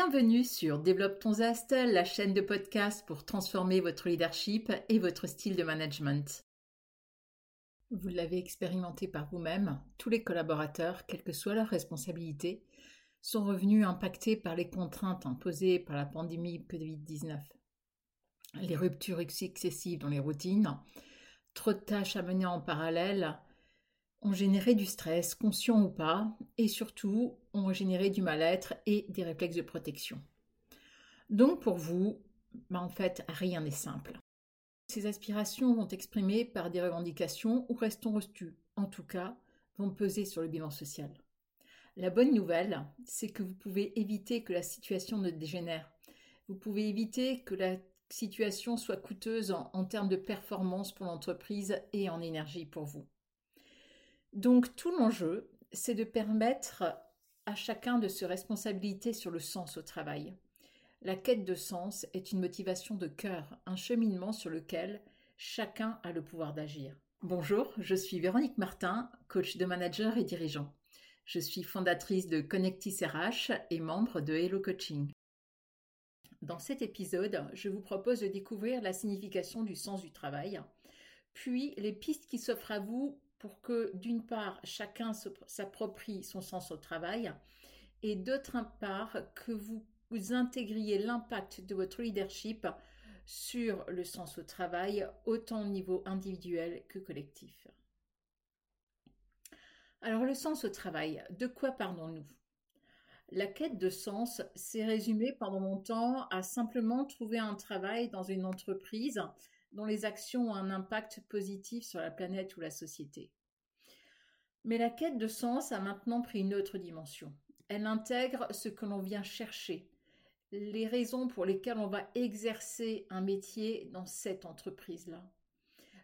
Bienvenue sur Développe ton Zest, la chaîne de podcast pour transformer votre leadership et votre style de management. Vous l'avez expérimenté par vous-même, tous les collaborateurs, quelle que soit leur responsabilité, sont revenus impactés par les contraintes imposées par la pandémie Covid-19. Les ruptures excessives dans les routines, trop de tâches à mener en parallèle, ont généré du stress, conscient ou pas, et surtout ont généré du mal-être et des réflexes de protection. Donc pour vous, bah, en fait, rien n'est simple. Ces aspirations vont exprimées par des revendications ou restons reçues, en tout cas, vont peser sur le bilan social. La bonne nouvelle, c'est que vous pouvez éviter que la situation ne dégénère. Vous pouvez éviter que la situation soit coûteuse en termes de performance pour l'entreprise et en énergie pour vous. Donc tout l'enjeu, c'est de permettre à chacun de se responsabiliser sur le sens au travail. La quête de sens est une motivation de cœur, un cheminement sur lequel chacun a le pouvoir d'agir. Bonjour, je suis Véronique Martin, coach de manager et dirigeant. Je suis fondatrice de Connectis RH et membre de Hello Coaching. Dans cet épisode, je vous propose de découvrir la signification du sens du travail, puis les pistes qui s'offrent à vous pour que, d'une part, chacun s'approprie son sens au travail et d'autre part, que vous, intégriez l'impact de votre leadership sur le sens au travail, autant au niveau individuel que collectif. Alors le sens au travail, de quoi parlons-nous? La quête de sens s'est résumée pendant longtemps à simplement trouver un travail dans une entreprise dont les actions ont un impact positif sur la planète ou la société. Mais la quête de sens a maintenant pris une autre dimension. Elle intègre ce que l'on vient chercher, les raisons pour lesquelles on va exercer un métier dans cette entreprise-là.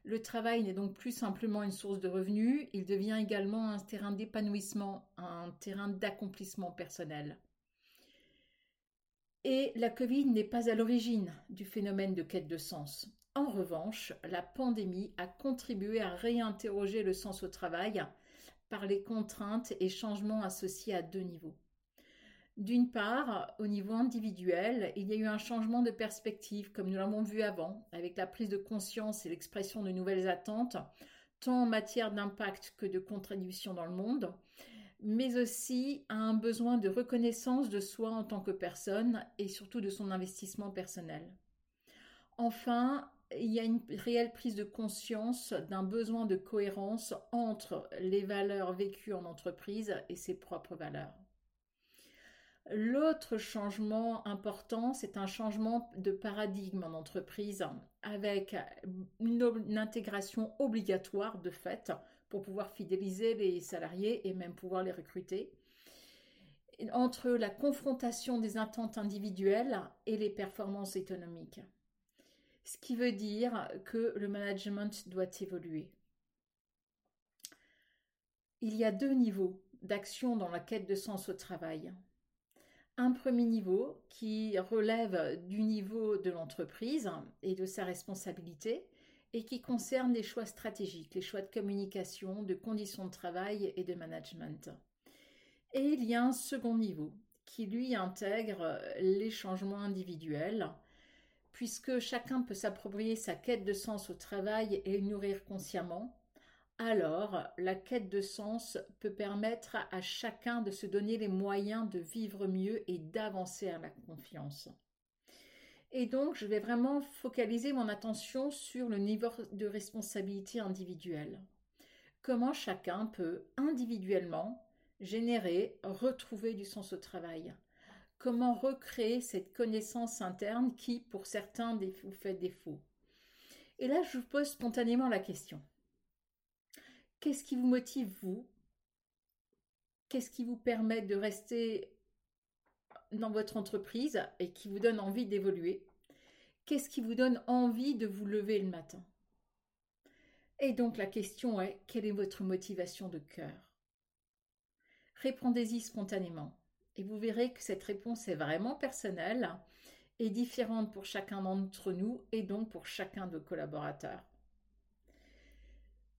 Le travail n'est donc plus simplement une source de revenus, il devient également un terrain d'épanouissement, un terrain d'accomplissement personnel. Et la Covid n'est pas à l'origine du phénomène de quête de sens. En revanche, la pandémie a contribué à réinterroger le sens au travail par les contraintes et changements associés à deux niveaux. D'une part, au niveau individuel, il y a eu un changement de perspective, comme nous l'avons vu avant, avec la prise de conscience et l'expression de nouvelles attentes, tant en matière d'impact que de contribution dans le monde, mais aussi à un besoin de reconnaissance de soi en tant que personne et surtout de son investissement personnel. Enfin, il y a une réelle prise de conscience d'un besoin de cohérence entre les valeurs vécues en entreprise et ses propres valeurs. L'autre changement important, c'est un changement de paradigme en entreprise avec une, intégration obligatoire de fait pour pouvoir fidéliser les salariés et même pouvoir les recruter entre la confrontation des attentes individuelles et les performances économiques ce qui veut dire que le management doit évoluer. Il y a deux niveaux d'action dans la quête de sens au travail. Un premier niveau qui relève du niveau de l'entreprise et de sa responsabilité et qui concerne les choix stratégiques, les choix de communication, de conditions de travail et de management. Et il y a un second niveau qui lui intègre les changements individuels, puisque chacun peut s'approprier sa quête de sens au travail et nourrir consciemment, alors la quête de sens peut permettre à chacun de se donner les moyens de vivre mieux et d'avancer à la confiance. Et donc, je vais vraiment focaliser mon attention sur le niveau de responsabilité individuelle. Comment chacun peut individuellement générer, retrouver du sens au travail? Comment recréer cette connaissance interne qui, pour certains, vous fait défaut. Et là, je vous pose spontanément la question. Qu'est-ce qui vous motive, vous? Qu'est-ce qui vous permet de rester dans votre entreprise et qui vous donne envie d'évoluer? Qu'est-ce qui vous donne envie de vous lever le matin? Et donc la question est, quelle est votre motivation de cœur? Répondez-y spontanément. Et vous verrez que cette réponse est vraiment personnelle et différente pour chacun d'entre nous et donc pour chacun de collaborateurs.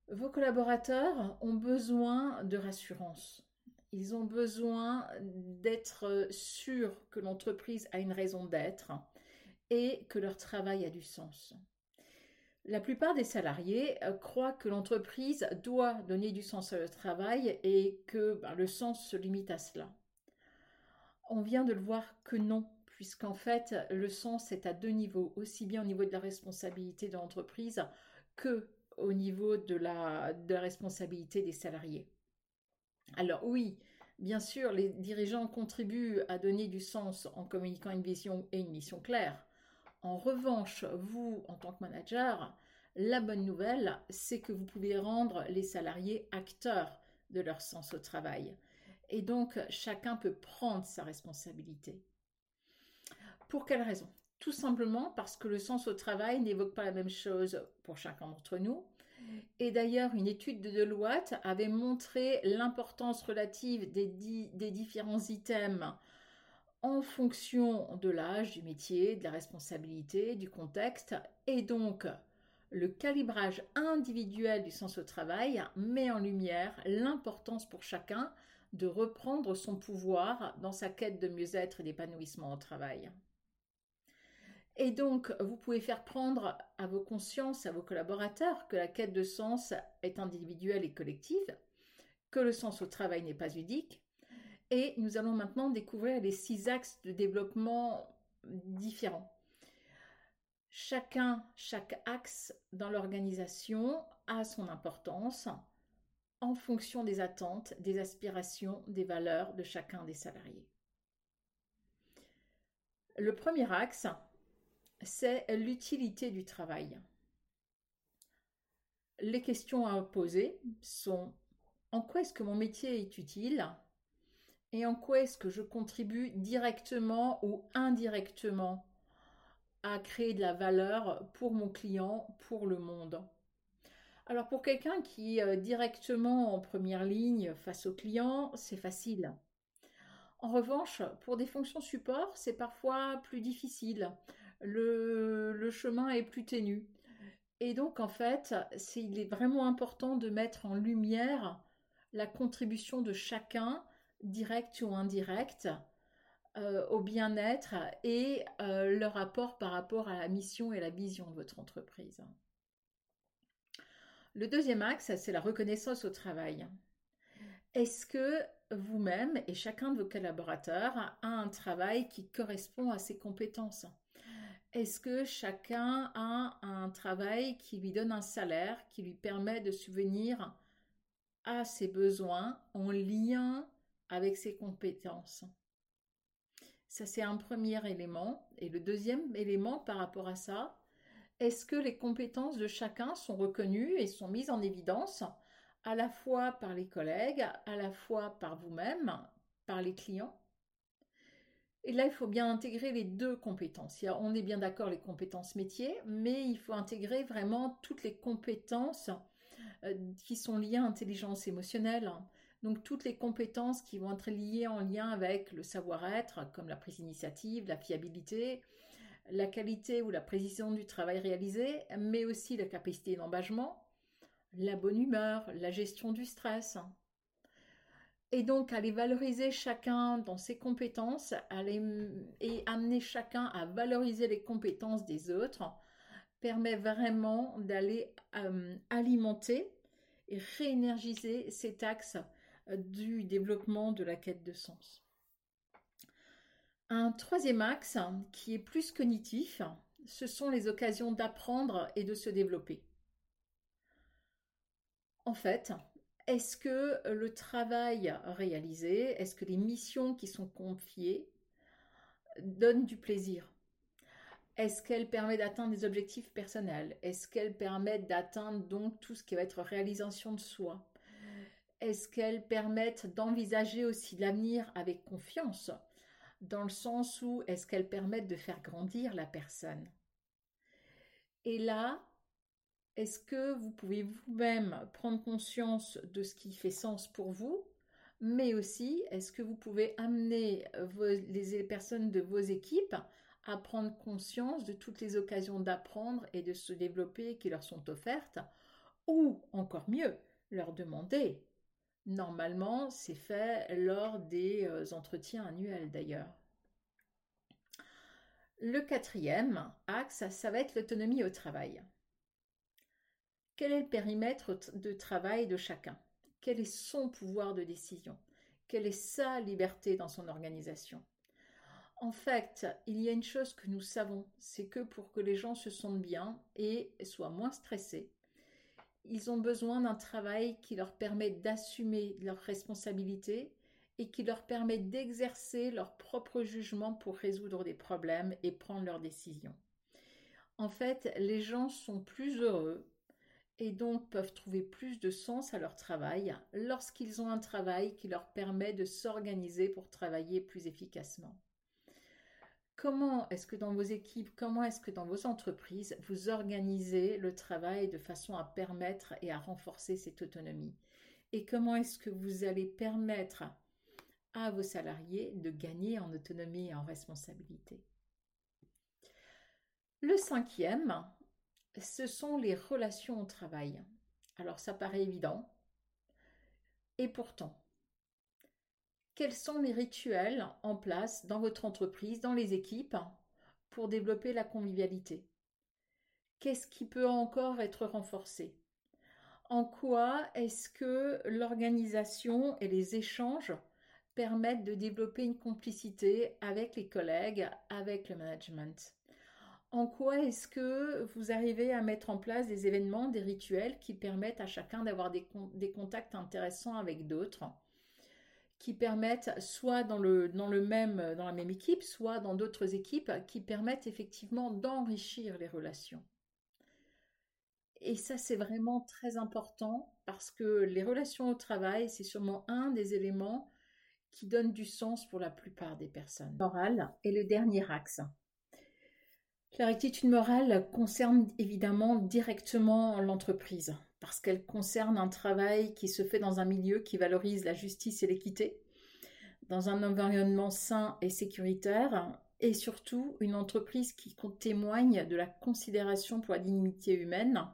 Vos collaborateurs ont besoin de rassurance. Ils ont besoin d'être sûrs que l'entreprise a une raison d'être et que leur travail a du sens. La plupart des salariés euh, croient que l'entreprise doit donner du sens à leur travail et que ben, le sens se limite à cela. On vient de le voir que non, puisqu'en fait, le sens est à deux niveaux, aussi bien au niveau de la responsabilité de l'entreprise que au niveau de la, de la responsabilité des salariés. Alors oui, bien sûr, les dirigeants contribuent à donner du sens en communiquant une vision et une mission claire. En revanche, vous, en tant que manager, la bonne nouvelle, c'est que vous pouvez rendre les salariés acteurs de leur sens au travail. Et donc, chacun peut prendre sa responsabilité. Pour quelle raison? Tout simplement parce que le sens au travail n'évoque pas la même chose pour chacun d'entre nous. Et d'ailleurs, une étude de Deloitte avait montré l'importance relative des, différents items en fonction de l'âge, du métier, de la responsabilité, du contexte, et donc le calibrage individuel du sens au travail met en lumière l'importance pour chacun de reprendre son pouvoir dans sa quête de mieux-être et d'épanouissement au travail. Et donc, vous pouvez faire prendre à vos consciences, à vos collaborateurs, que la quête de sens est individuelle et collective, que le sens au travail n'est pas unique, et nous allons maintenant découvrir les six axes de développement différents. Chacun, chaque axe dans l'organisation a son importance en fonction des attentes, des aspirations, des valeurs de chacun des salariés. Le premier axe, c'est l'utilité du travail. Les questions à poser sont en quoi est-ce que mon métier est utile et en quoi est-ce que je contribue directement ou indirectement à créer de la valeur pour mon client, pour le monde? Alors pour quelqu'un qui est directement en première ligne face au client, c'est facile. En revanche, pour des fonctions support, c'est parfois plus difficile. Le, chemin est plus ténu. Et donc, en fait, il est vraiment important de mettre en lumière la contribution de chacun direct ou indirect, euh, au bien-être et euh, leur rapport par rapport à la mission et la vision de votre entreprise. Le deuxième axe, c'est la reconnaissance au travail. Est-ce que vous-même et chacun de vos collaborateurs a un travail qui correspond à ses compétences? Est-ce que chacun a un travail qui lui donne un salaire, qui lui permet de subvenir à ses besoins en lien avec ses compétences? Ça, c'est un premier élément. Et le deuxième élément par rapport à ça, est-ce que les compétences de chacun sont reconnues et sont mises en évidence à la fois par les collègues, à la fois par vous-même, par les clients? Et là, il faut bien intégrer les deux compétences. on est bien d'accord les compétences métiers, mais il faut intégrer vraiment toutes les compétences euh, qui sont liées à l'intelligence émotionnelle, donc toutes les compétences qui vont être liées en lien avec le savoir-être, comme la prise d'initiative, la fiabilité, la qualité ou la précision du travail réalisé, mais aussi la capacité d'engagement, la bonne humeur, la gestion du stress. Et donc, aller valoriser chacun dans ses compétences et amener chacun à valoriser les compétences des autres permet vraiment d'aller euh, alimenter et réénergiser cet axe du développement de la quête de sens. Un troisième axe qui est plus cognitif, ce sont les occasions d'apprendre et de se développer. En fait, est-ce que le travail réalisé, est-ce que les missions qui sont confiées donnent du plaisir? Est-ce qu'elles permettent d'atteindre des objectifs personnels? Est-ce qu'elles permettent d'atteindre donc tout ce qui va être réalisation de soi? Est-ce qu'elles permettent d'envisager aussi l'avenir avec confiance, dans le sens où est-ce qu'elles permettent de faire grandir la personne. Et là, est-ce que vous pouvez vous-même prendre conscience de ce qui fait sens pour vous mais aussi est-ce que vous pouvez amener les personnes de vos équipes à prendre conscience de toutes les occasions d'apprendre et de se développer qui leur sont offertes ou encore mieux leur demander Normalement, c'est fait lors des euh, entretiens annuels d'ailleurs. Le quatrième axe, ça va être l'autonomie au travail. Quel est le périmètre de travail de chacun? Quel est son pouvoir de décision? Quelle est sa liberté dans son organisation? En fait, il y a une chose que nous savons, c'est que pour que les gens se sentent bien et soient moins stressés, ils ont besoin d'un travail qui leur permet d'assumer leurs responsabilités et qui leur permet d'exercer leur propre jugement pour résoudre des problèmes et prendre leurs décisions. En fait, les gens sont plus heureux et donc peuvent trouver plus de sens à leur travail lorsqu'ils ont un travail qui leur permet de s'organiser pour travailler plus efficacement. Comment est-ce que dans vos équipes, comment est-ce que dans vos entreprises, vous organisez le travail de façon à permettre et à renforcer cette autonomie? Et comment est-ce que vous allez permettre à vos salariés de gagner en autonomie et en responsabilité? Le cinquième, ce sont les relations au travail. Alors ça paraît évident. Et pourtant, quels sont les rituels en place dans votre entreprise, dans les équipes, pour développer la convivialité? Qu'est-ce qui peut encore être renforcé? En quoi est-ce que l'organisation et les échanges permettent de développer une complicité avec les collègues, avec le management? En quoi est-ce que vous arrivez à mettre en place des événements, des rituels qui permettent à chacun d'avoir des, contacts intéressants avec d'autres, qui permettent soit dans, le, dans, le même, dans la même équipe, soit dans d'autres équipes, qui permettent effectivement d'enrichir les relations. Et ça, c'est vraiment très important parce que les relations au travail, c'est sûrement un des éléments qui donne du sens pour la plupart des personnes. Morale est le dernier axe. La rectitude morale concerne évidemment directement l'entreprise, parce qu'elle concerne un travail qui se fait dans un milieu qui valorise la justice et l'équité, dans un environnement sain et sécuritaire, et surtout une entreprise qui témoigne de la considération pour la dignité humaine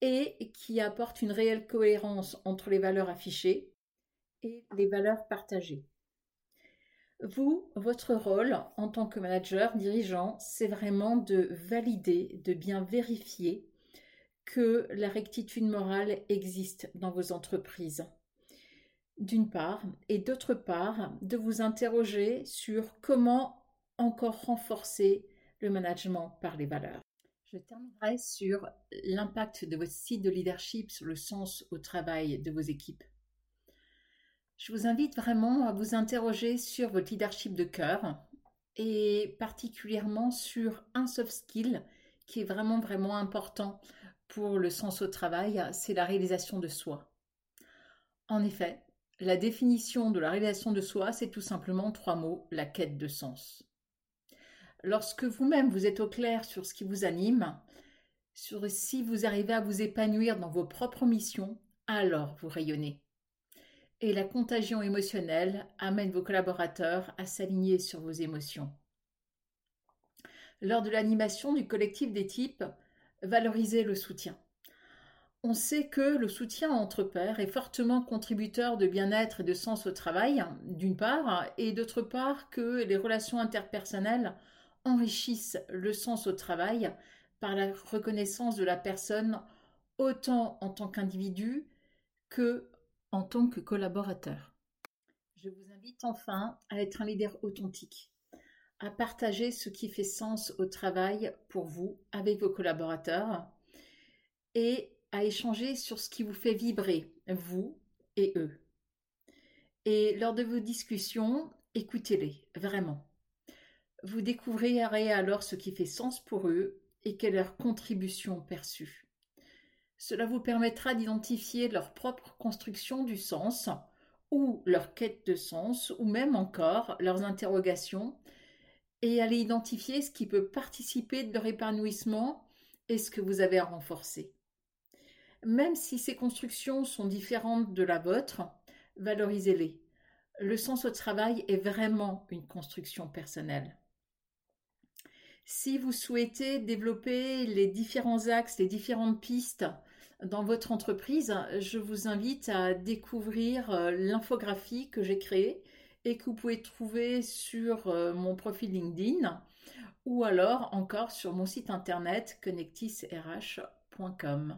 et qui apporte une réelle cohérence entre les valeurs affichées et les valeurs partagées. Vous, votre rôle en tant que manager, dirigeant, c'est vraiment de valider, de bien vérifier que la rectitude morale existe dans vos entreprises. D'une part, et d'autre part, de vous interroger sur comment encore renforcer le management par les valeurs. Je terminerai sur l'impact de votre site de leadership sur le sens au travail de vos équipes. Je vous invite vraiment à vous interroger sur votre leadership de cœur et particulièrement sur un soft skill qui est vraiment vraiment important pour le sens au travail, c'est la réalisation de soi. En effet, la définition de la réalisation de soi, c'est tout simplement trois mots, la quête de sens. Lorsque vous-même vous êtes au clair sur ce qui vous anime, sur si vous arrivez à vous épanouir dans vos propres missions, alors vous rayonnez et la contagion émotionnelle amène vos collaborateurs à s'aligner sur vos émotions. Lors de l'animation du collectif des types, valorisez le soutien. On sait que le soutien entre pairs est fortement contributeur de bien-être et de sens au travail, d'une part, et d'autre part que les relations interpersonnelles enrichissent le sens au travail par la reconnaissance de la personne autant en tant qu'individu que en tant que collaborateur. Je vous invite enfin à être un leader authentique, à partager ce qui fait sens au travail pour vous avec vos collaborateurs et à échanger sur ce qui vous fait vibrer, vous et eux. Et lors de vos discussions, écoutez-les, vraiment. Vous découvrirez alors ce qui fait sens pour eux et quelle est leur contribution perçue. Cela vous permettra d'identifier leur propre construction du sens ou leur quête de sens ou même encore leurs interrogations et aller identifier ce qui peut participer de leur épanouissement et ce que vous avez à renforcer? Même si ces constructions sont différentes de la vôtre, valorisez-les. Le sens au travail est vraiment une construction personnelle. Si vous souhaitez développer les différents axes, les différentes pistes dans votre entreprise, je vous invite à découvrir euh, l'infographie que j'ai créée et que vous pouvez trouver sur euh, mon profil LinkedIn ou alors encore sur mon site internet connectisrh.com.